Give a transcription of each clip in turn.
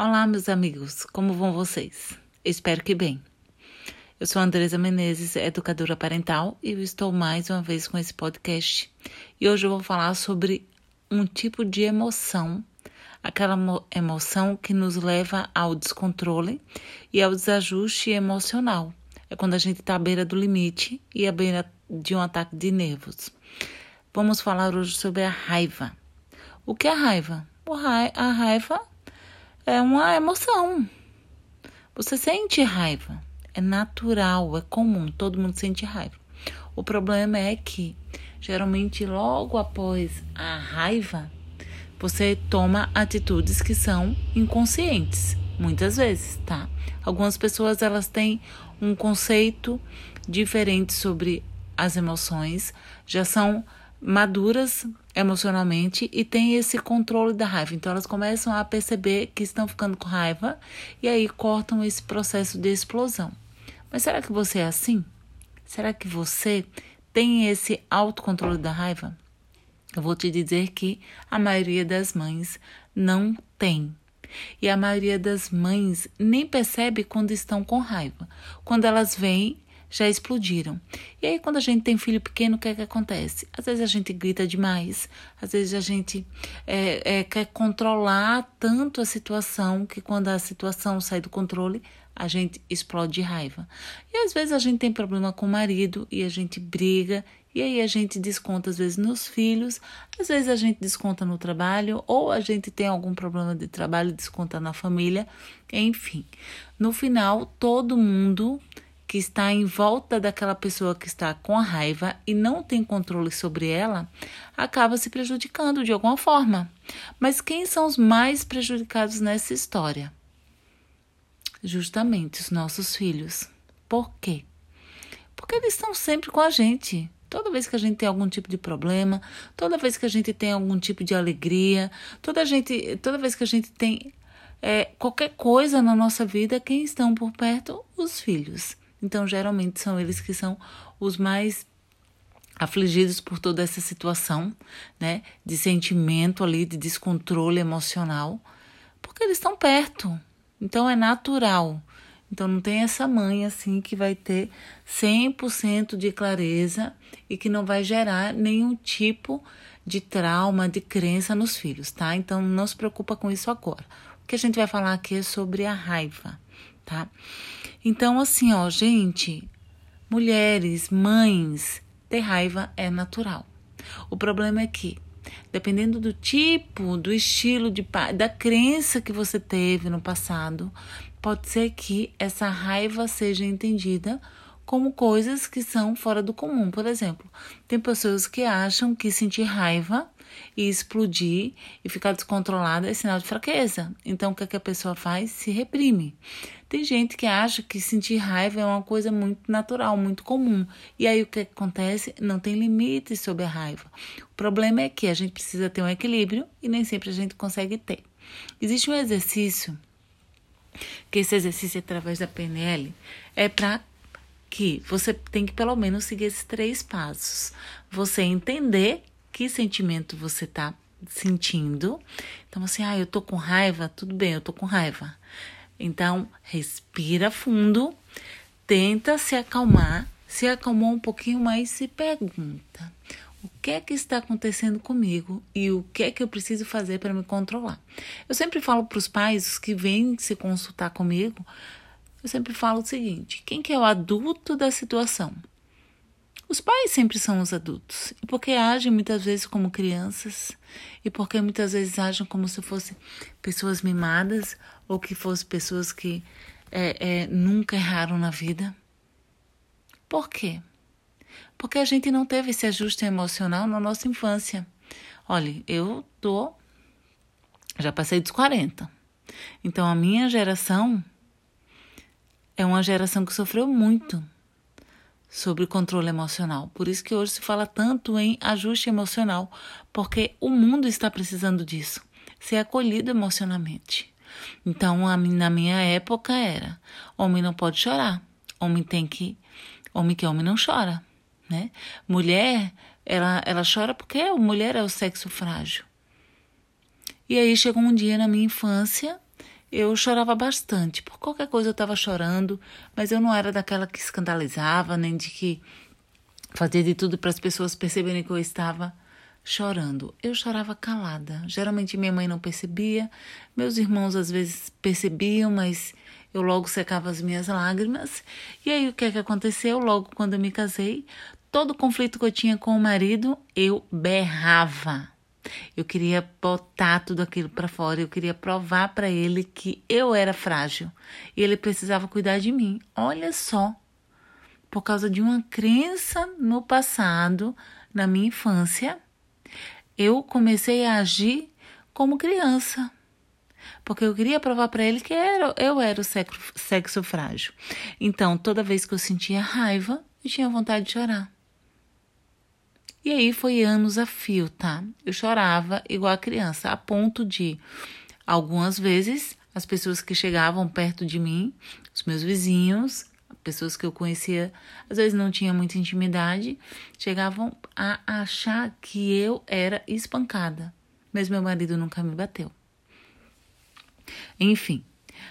Olá, meus amigos, como vão vocês? Espero que bem. Eu sou Andresa Menezes, educadora parental, e eu estou mais uma vez com esse podcast. E hoje eu vou falar sobre um tipo de emoção, aquela emoção que nos leva ao descontrole e ao desajuste emocional. É quando a gente está à beira do limite e à beira de um ataque de nervos. Vamos falar hoje sobre a raiva. O que é a raiva? A raiva é uma emoção. Você sente raiva. É natural, é comum, todo mundo sente raiva. O problema é que, geralmente, logo após a raiva, você toma atitudes que são inconscientes, muitas vezes, tá? Algumas pessoas elas têm um conceito diferente sobre as emoções, já são maduras emocionalmente e têm esse controle da raiva. Então elas começam a perceber que estão ficando com raiva e aí cortam esse processo de explosão. Mas será que você é assim? Será que você tem esse autocontrole da raiva? Eu vou te dizer que a maioria das mães não tem. E a maioria das mães nem percebe quando estão com raiva. Quando elas vêm já explodiram. E aí, quando a gente tem filho pequeno, o que é que acontece? Às vezes a gente grita demais, às vezes a gente é, é, quer controlar tanto a situação que quando a situação sai do controle, a gente explode de raiva. E às vezes a gente tem problema com o marido e a gente briga. E aí a gente desconta às vezes nos filhos, às vezes a gente desconta no trabalho, ou a gente tem algum problema de trabalho desconta na família, enfim. No final, todo mundo que está em volta daquela pessoa que está com a raiva e não tem controle sobre ela, acaba se prejudicando de alguma forma. Mas quem são os mais prejudicados nessa história? Justamente os nossos filhos. Por quê? Porque eles estão sempre com a gente. Toda vez que a gente tem algum tipo de problema, toda vez que a gente tem algum tipo de alegria, toda, gente, toda vez que a gente tem é, qualquer coisa na nossa vida, quem estão por perto? Os filhos. Então, geralmente são eles que são os mais afligidos por toda essa situação, né, de sentimento ali, de descontrole emocional, porque eles estão perto. Então é natural. Então não tem essa mãe assim que vai ter 100% de clareza e que não vai gerar nenhum tipo de trauma, de crença nos filhos, tá? Então não se preocupa com isso agora. O que a gente vai falar aqui é sobre a raiva, tá? Então, assim, ó, gente, mulheres, mães, ter raiva é natural. O problema é que, dependendo do tipo, do estilo de pai, da crença que você teve no passado, pode ser que essa raiva seja entendida como coisas que são fora do comum. Por exemplo, tem pessoas que acham que sentir raiva e explodir e ficar descontrolada é sinal de fraqueza. Então, o que, é que a pessoa faz? Se reprime. Tem gente que acha que sentir raiva é uma coisa muito natural, muito comum. E aí o que acontece? Não tem limites sobre a raiva. O problema é que a gente precisa ter um equilíbrio e nem sempre a gente consegue ter. Existe um exercício, que esse exercício através da PNL é para que você tem que pelo menos seguir esses três passos. Você entender que sentimento você está sentindo. Então, assim, ah, eu tô com raiva, tudo bem, eu tô com raiva. Então, respira fundo, tenta se acalmar, se acalmou um pouquinho mais se pergunta: o que é que está acontecendo comigo e o que é que eu preciso fazer para me controlar? Eu sempre falo para os pais que vêm se consultar comigo, eu sempre falo o seguinte: quem que é o adulto da situação? Os pais sempre são os adultos, e porque agem muitas vezes como crianças, e porque muitas vezes agem como se fossem pessoas mimadas, ou que fossem pessoas que é, é, nunca erraram na vida. Por quê? Porque a gente não teve esse ajuste emocional na nossa infância. Olha, eu tô. Já passei dos 40. Então a minha geração é uma geração que sofreu muito sobre controle emocional. Por isso que hoje se fala tanto em ajuste emocional, porque o mundo está precisando disso, ser acolhido emocionalmente. Então, a, na minha época era: homem não pode chorar, homem tem que, homem que homem não chora, né? Mulher, ela, ela chora porque a mulher é o sexo frágil. E aí chegou um dia na minha infância eu chorava bastante. Por qualquer coisa eu estava chorando, mas eu não era daquela que escandalizava, nem de que fazia de tudo para as pessoas perceberem que eu estava chorando. Eu chorava calada. Geralmente minha mãe não percebia, meus irmãos às vezes percebiam, mas eu logo secava as minhas lágrimas. E aí o que é que aconteceu? Logo quando eu me casei, todo conflito que eu tinha com o marido, eu berrava. Eu queria botar tudo aquilo para fora, eu queria provar para ele que eu era frágil e ele precisava cuidar de mim. Olha só, por causa de uma crença no passado, na minha infância, eu comecei a agir como criança. Porque eu queria provar para ele que era, eu era o sexo, sexo frágil. Então, toda vez que eu sentia raiva, eu tinha vontade de chorar. E aí foi anos a fio, tá? Eu chorava igual a criança, a ponto de algumas vezes as pessoas que chegavam perto de mim, os meus vizinhos, pessoas que eu conhecia, às vezes não tinha muita intimidade, chegavam a achar que eu era espancada. Mas meu marido nunca me bateu. Enfim,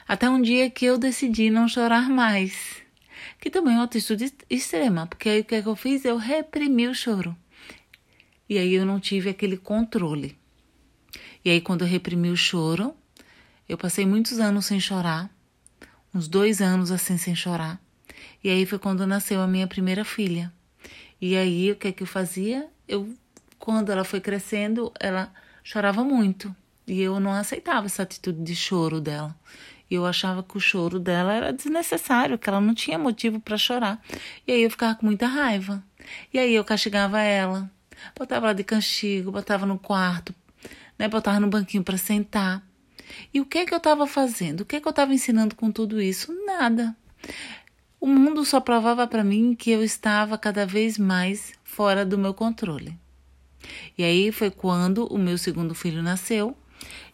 até um dia que eu decidi não chorar mais. Que também é uma atitude extrema, porque aí o que, é que eu fiz? Eu reprimi o choro. E aí eu não tive aquele controle. E aí, quando eu reprimi o choro, eu passei muitos anos sem chorar, uns dois anos assim sem chorar. E aí foi quando nasceu a minha primeira filha. E aí, o que é que eu fazia? Eu, quando ela foi crescendo, ela chorava muito. E eu não aceitava essa atitude de choro dela. E eu achava que o choro dela era desnecessário, que ela não tinha motivo para chorar. E aí eu ficava com muita raiva. E aí eu castigava ela. Botava ela de castigo, botava no quarto, né? Botava no banquinho para sentar. E o que é que eu estava fazendo? O que é que eu estava ensinando com tudo isso? Nada. O mundo só provava para mim que eu estava cada vez mais fora do meu controle. E aí foi quando o meu segundo filho nasceu.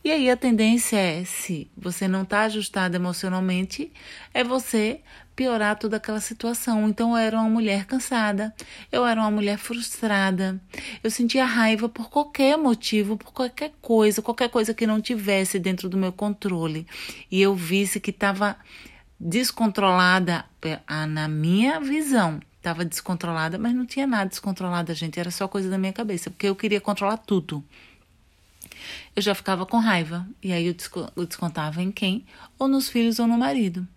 E aí a tendência é, se você não está ajustado emocionalmente, é você piorar toda aquela situação. Então eu era uma mulher cansada, eu era uma mulher frustrada, eu sentia raiva por qualquer motivo, por qualquer coisa, qualquer coisa que não tivesse dentro do meu controle. E eu visse que estava descontrolada, na minha visão, estava descontrolada, mas não tinha nada descontrolada, gente, era só coisa da minha cabeça, porque eu queria controlar tudo. Eu já ficava com raiva, e aí eu descontava em quem? Ou nos filhos ou no marido.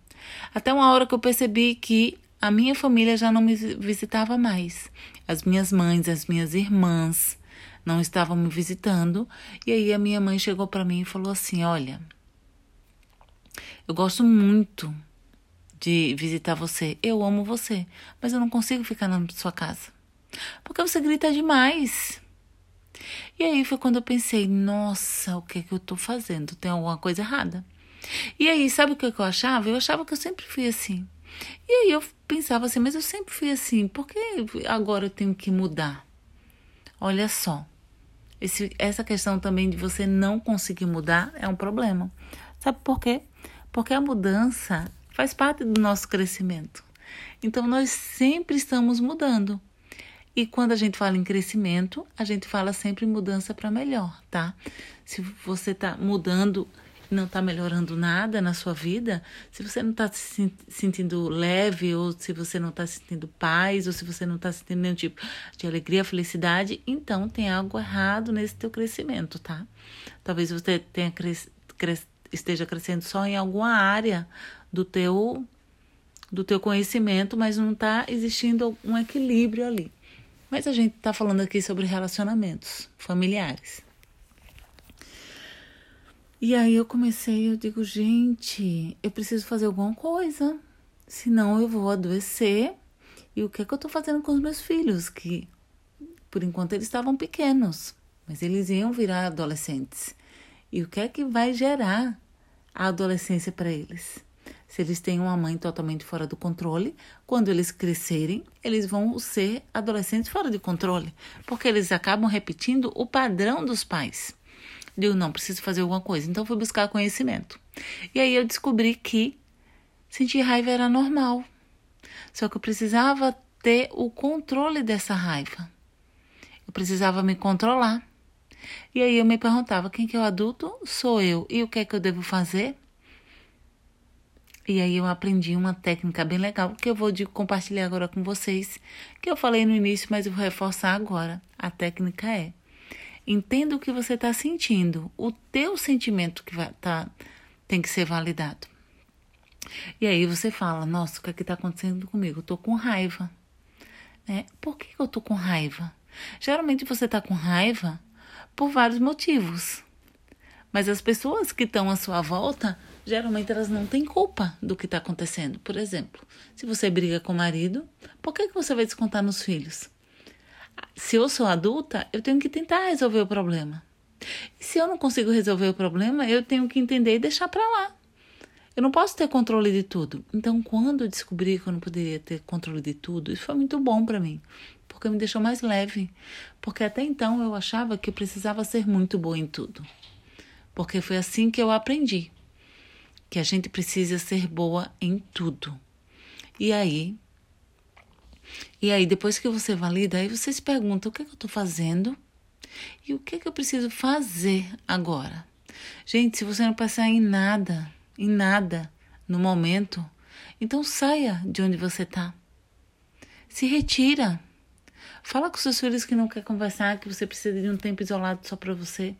Até uma hora que eu percebi que a minha família já não me visitava mais. As minhas mães, as minhas irmãs não estavam me visitando. E aí a minha mãe chegou para mim e falou assim: Olha, eu gosto muito de visitar você. Eu amo você, mas eu não consigo ficar na sua casa. Porque você grita demais. E aí foi quando eu pensei: Nossa, o que é que eu tô fazendo? Tem alguma coisa errada. E aí, sabe o que eu achava? Eu achava que eu sempre fui assim. E aí eu pensava assim, mas eu sempre fui assim, por que agora eu tenho que mudar? Olha só, esse, essa questão também de você não conseguir mudar é um problema. Sabe por quê? Porque a mudança faz parte do nosso crescimento. Então nós sempre estamos mudando. E quando a gente fala em crescimento, a gente fala sempre em mudança para melhor, tá? Se você está mudando não está melhorando nada na sua vida, se você não está se sentindo leve, ou se você não está sentindo paz, ou se você não está sentindo nenhum tipo de alegria, felicidade, então tem algo errado nesse teu crescimento, tá? Talvez você tenha cres, cres, esteja crescendo só em alguma área do teu do teu conhecimento, mas não está existindo um equilíbrio ali. Mas a gente está falando aqui sobre relacionamentos familiares. E aí eu comecei, eu digo, gente, eu preciso fazer alguma coisa, senão eu vou adoecer. E o que é que eu tô fazendo com os meus filhos? Que por enquanto eles estavam pequenos, mas eles iam virar adolescentes. E o que é que vai gerar a adolescência para eles? Se eles têm uma mãe totalmente fora do controle, quando eles crescerem, eles vão ser adolescentes fora de controle, porque eles acabam repetindo o padrão dos pais. Digo, não, preciso fazer alguma coisa. Então fui buscar conhecimento. E aí eu descobri que sentir raiva era normal. Só que eu precisava ter o controle dessa raiva. Eu precisava me controlar. E aí eu me perguntava: quem que é o adulto? Sou eu. E o que é que eu devo fazer? E aí eu aprendi uma técnica bem legal que eu vou compartilhar agora com vocês, que eu falei no início, mas eu vou reforçar agora. A técnica é: entenda o que você está sentindo, o teu sentimento que vai tá, tem que ser validado. E aí você fala, nossa, o que é está acontecendo comigo? Eu tô com raiva. Né? Por que eu tô com raiva? Geralmente você está com raiva por vários motivos. Mas as pessoas que estão à sua volta, geralmente elas não têm culpa do que está acontecendo. Por exemplo, se você briga com o marido, por que, que você vai descontar nos filhos? Se eu sou adulta, eu tenho que tentar resolver o problema. E se eu não consigo resolver o problema, eu tenho que entender e deixar para lá. Eu não posso ter controle de tudo. Então, quando eu descobri que eu não poderia ter controle de tudo, isso foi muito bom para mim, porque me deixou mais leve. Porque até então eu achava que eu precisava ser muito boa em tudo. Porque foi assim que eu aprendi que a gente precisa ser boa em tudo. E aí, e aí depois que você valida, aí você se pergunta o que, é que eu estou fazendo e o que, é que eu preciso fazer agora. Gente, se você não pensar em nada, em nada no momento, então saia de onde você está. Se retira. Fala com seus filhos que não quer conversar, que você precisa de um tempo isolado só para você.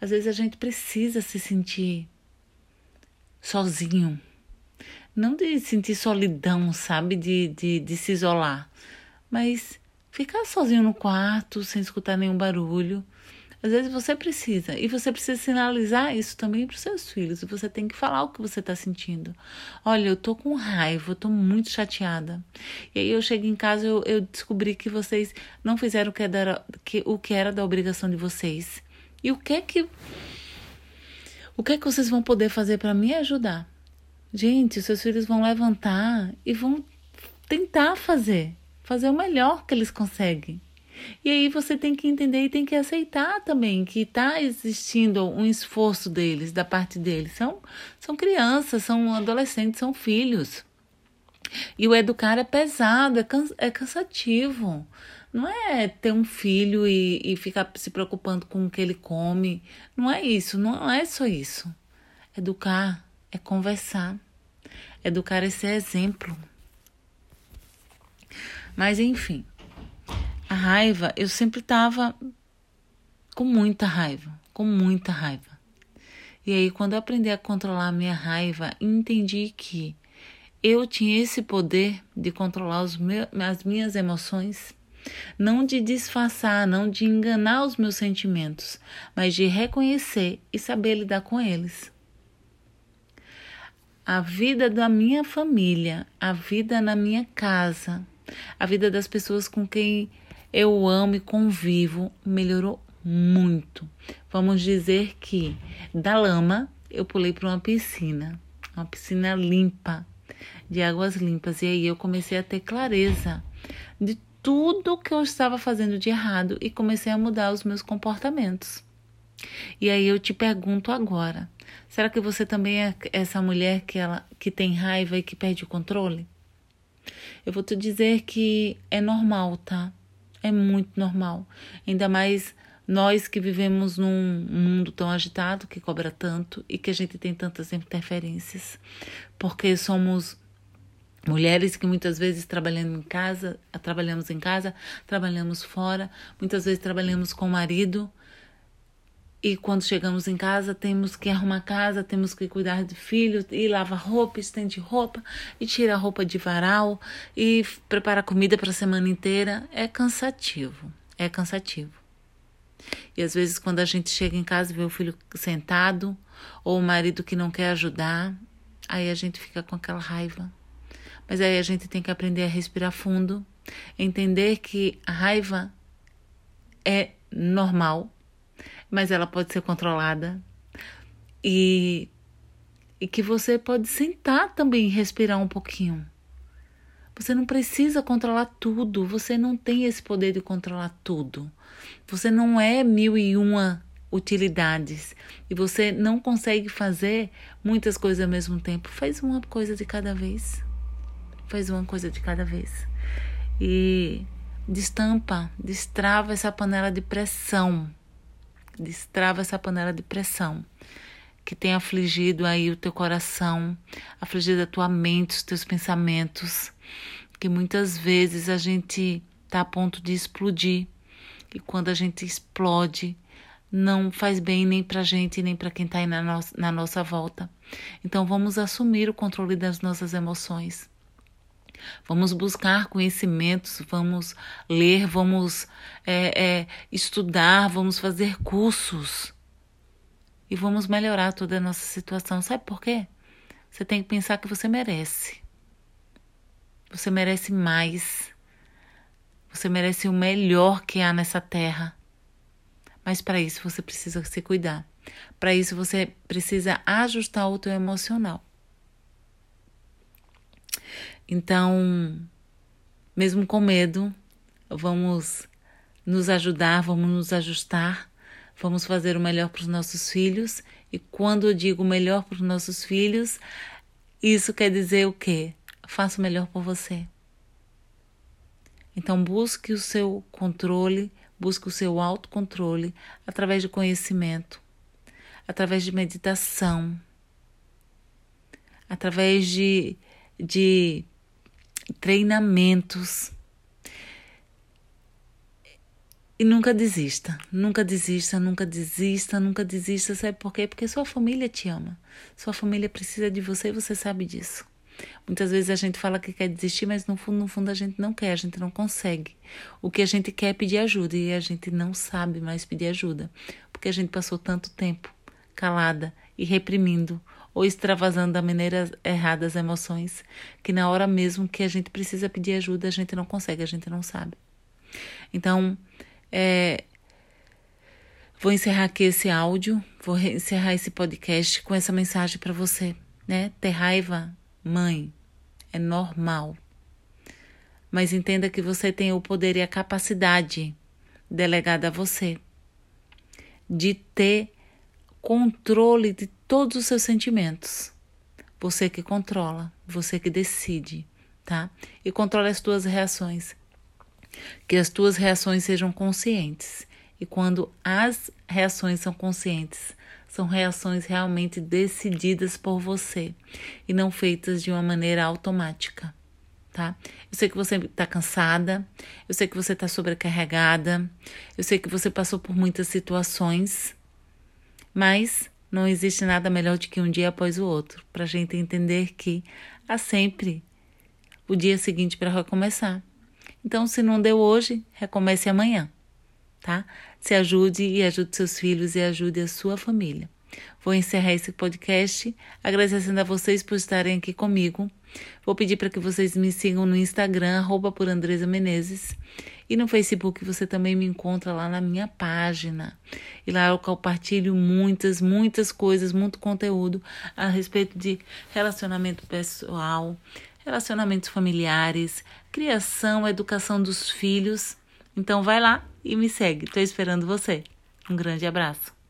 Às vezes a gente precisa se sentir sozinho. Não de sentir solidão, sabe? De, de, de se isolar. Mas ficar sozinho no quarto, sem escutar nenhum barulho, às vezes você precisa, e você precisa sinalizar isso também para os seus filhos. Você tem que falar o que você está sentindo. Olha, eu tô com raiva, eu tô muito chateada. E aí eu chego em casa, eu, eu descobri que vocês não fizeram o que, era, que, o que era da obrigação de vocês. E o que é que. O que é que vocês vão poder fazer para me ajudar? Gente, os seus filhos vão levantar e vão tentar fazer, fazer o melhor que eles conseguem. E aí você tem que entender e tem que aceitar também que está existindo um esforço deles, da parte deles. São, são crianças, são adolescentes, são filhos. E o educar é pesado, é, é cansativo. Não é ter um filho e, e ficar se preocupando com o que ele come. Não é isso, não é só isso. Educar é conversar. Educar é ser exemplo. Mas enfim, a raiva, eu sempre estava com muita raiva, com muita raiva. E aí, quando eu aprendi a controlar a minha raiva, entendi que eu tinha esse poder de controlar meus, as minhas emoções, não de disfarçar, não de enganar os meus sentimentos, mas de reconhecer e saber lidar com eles. A vida da minha família, a vida na minha casa, a vida das pessoas com quem eu amo e convivo melhorou muito. Vamos dizer que da lama eu pulei para uma piscina, uma piscina limpa, de águas limpas, e aí eu comecei a ter clareza de tudo que eu estava fazendo de errado e comecei a mudar os meus comportamentos. E aí eu te pergunto agora, será que você também é essa mulher que ela que tem raiva e que perde o controle? Eu vou te dizer que é normal, tá? é muito normal. Ainda mais nós que vivemos num mundo tão agitado, que cobra tanto e que a gente tem tantas interferências. Porque somos mulheres que muitas vezes trabalhando em casa, trabalhamos em casa, trabalhamos fora, muitas vezes trabalhamos com o marido e quando chegamos em casa, temos que arrumar casa, temos que cuidar de filhos, e lavar roupa, estende roupa, e tira a roupa de varal, e prepara comida para a semana inteira. É cansativo, é cansativo. E às vezes, quando a gente chega em casa e vê o filho sentado, ou o marido que não quer ajudar, aí a gente fica com aquela raiva. Mas aí a gente tem que aprender a respirar fundo, entender que a raiva é normal mas ela pode ser controlada. E, e que você pode sentar também e respirar um pouquinho. Você não precisa controlar tudo, você não tem esse poder de controlar tudo. Você não é mil e uma utilidades e você não consegue fazer muitas coisas ao mesmo tempo. Faz uma coisa de cada vez. Faz uma coisa de cada vez. E destampa, destrava essa panela de pressão destrava essa panela de pressão, que tem afligido aí o teu coração, afligido a tua mente, os teus pensamentos, que muitas vezes a gente está a ponto de explodir. E quando a gente explode, não faz bem nem para a gente, nem para quem está aí na, no na nossa volta. Então vamos assumir o controle das nossas emoções. Vamos buscar conhecimentos, vamos ler, vamos é, é, estudar, vamos fazer cursos e vamos melhorar toda a nossa situação. Sabe por quê? Você tem que pensar que você merece. Você merece mais. Você merece o melhor que há nessa terra. Mas para isso você precisa se cuidar. Para isso você precisa ajustar o teu emocional. Então, mesmo com medo, vamos nos ajudar, vamos nos ajustar Vamos fazer o melhor para os nossos filhos. E quando eu digo melhor para os nossos filhos, isso quer dizer o quê? Faça o melhor por você. Então busque o seu controle, busque o seu autocontrole através de conhecimento, através de meditação, através de, de treinamentos e nunca desista, nunca desista, nunca desista, nunca desista. Sabe por quê? Porque sua família te ama. Sua família precisa de você e você sabe disso. Muitas vezes a gente fala que quer desistir, mas no fundo, no fundo a gente não quer, a gente não consegue. O que a gente quer é pedir ajuda e a gente não sabe mais pedir ajuda, porque a gente passou tanto tempo calada e reprimindo ou extravasando da maneira errada as emoções, que na hora mesmo que a gente precisa pedir ajuda, a gente não consegue, a gente não sabe. Então, é, vou encerrar aqui esse áudio, vou encerrar esse podcast com essa mensagem para você, né? Ter raiva, mãe, é normal. Mas entenda que você tem o poder e a capacidade delegada a você de ter controle de todos os seus sentimentos. Você que controla, você que decide, tá? E controla as suas reações que as tuas reações sejam conscientes. E quando as reações são conscientes, são reações realmente decididas por você e não feitas de uma maneira automática, tá? Eu sei que você está cansada, eu sei que você está sobrecarregada, eu sei que você passou por muitas situações, mas não existe nada melhor do que um dia após o outro, para a gente entender que há sempre o dia seguinte para recomeçar. Então, se não deu hoje, recomece amanhã, tá? Se ajude e ajude seus filhos e ajude a sua família. Vou encerrar esse podcast agradecendo a vocês por estarem aqui comigo. Vou pedir para que vocês me sigam no Instagram, arroba por Andresa Menezes. E no Facebook você também me encontra lá na minha página. E lá eu compartilho muitas, muitas coisas, muito conteúdo a respeito de relacionamento pessoal, relacionamentos familiares, criação, educação dos filhos. Então vai lá e me segue. Estou esperando você. Um grande abraço.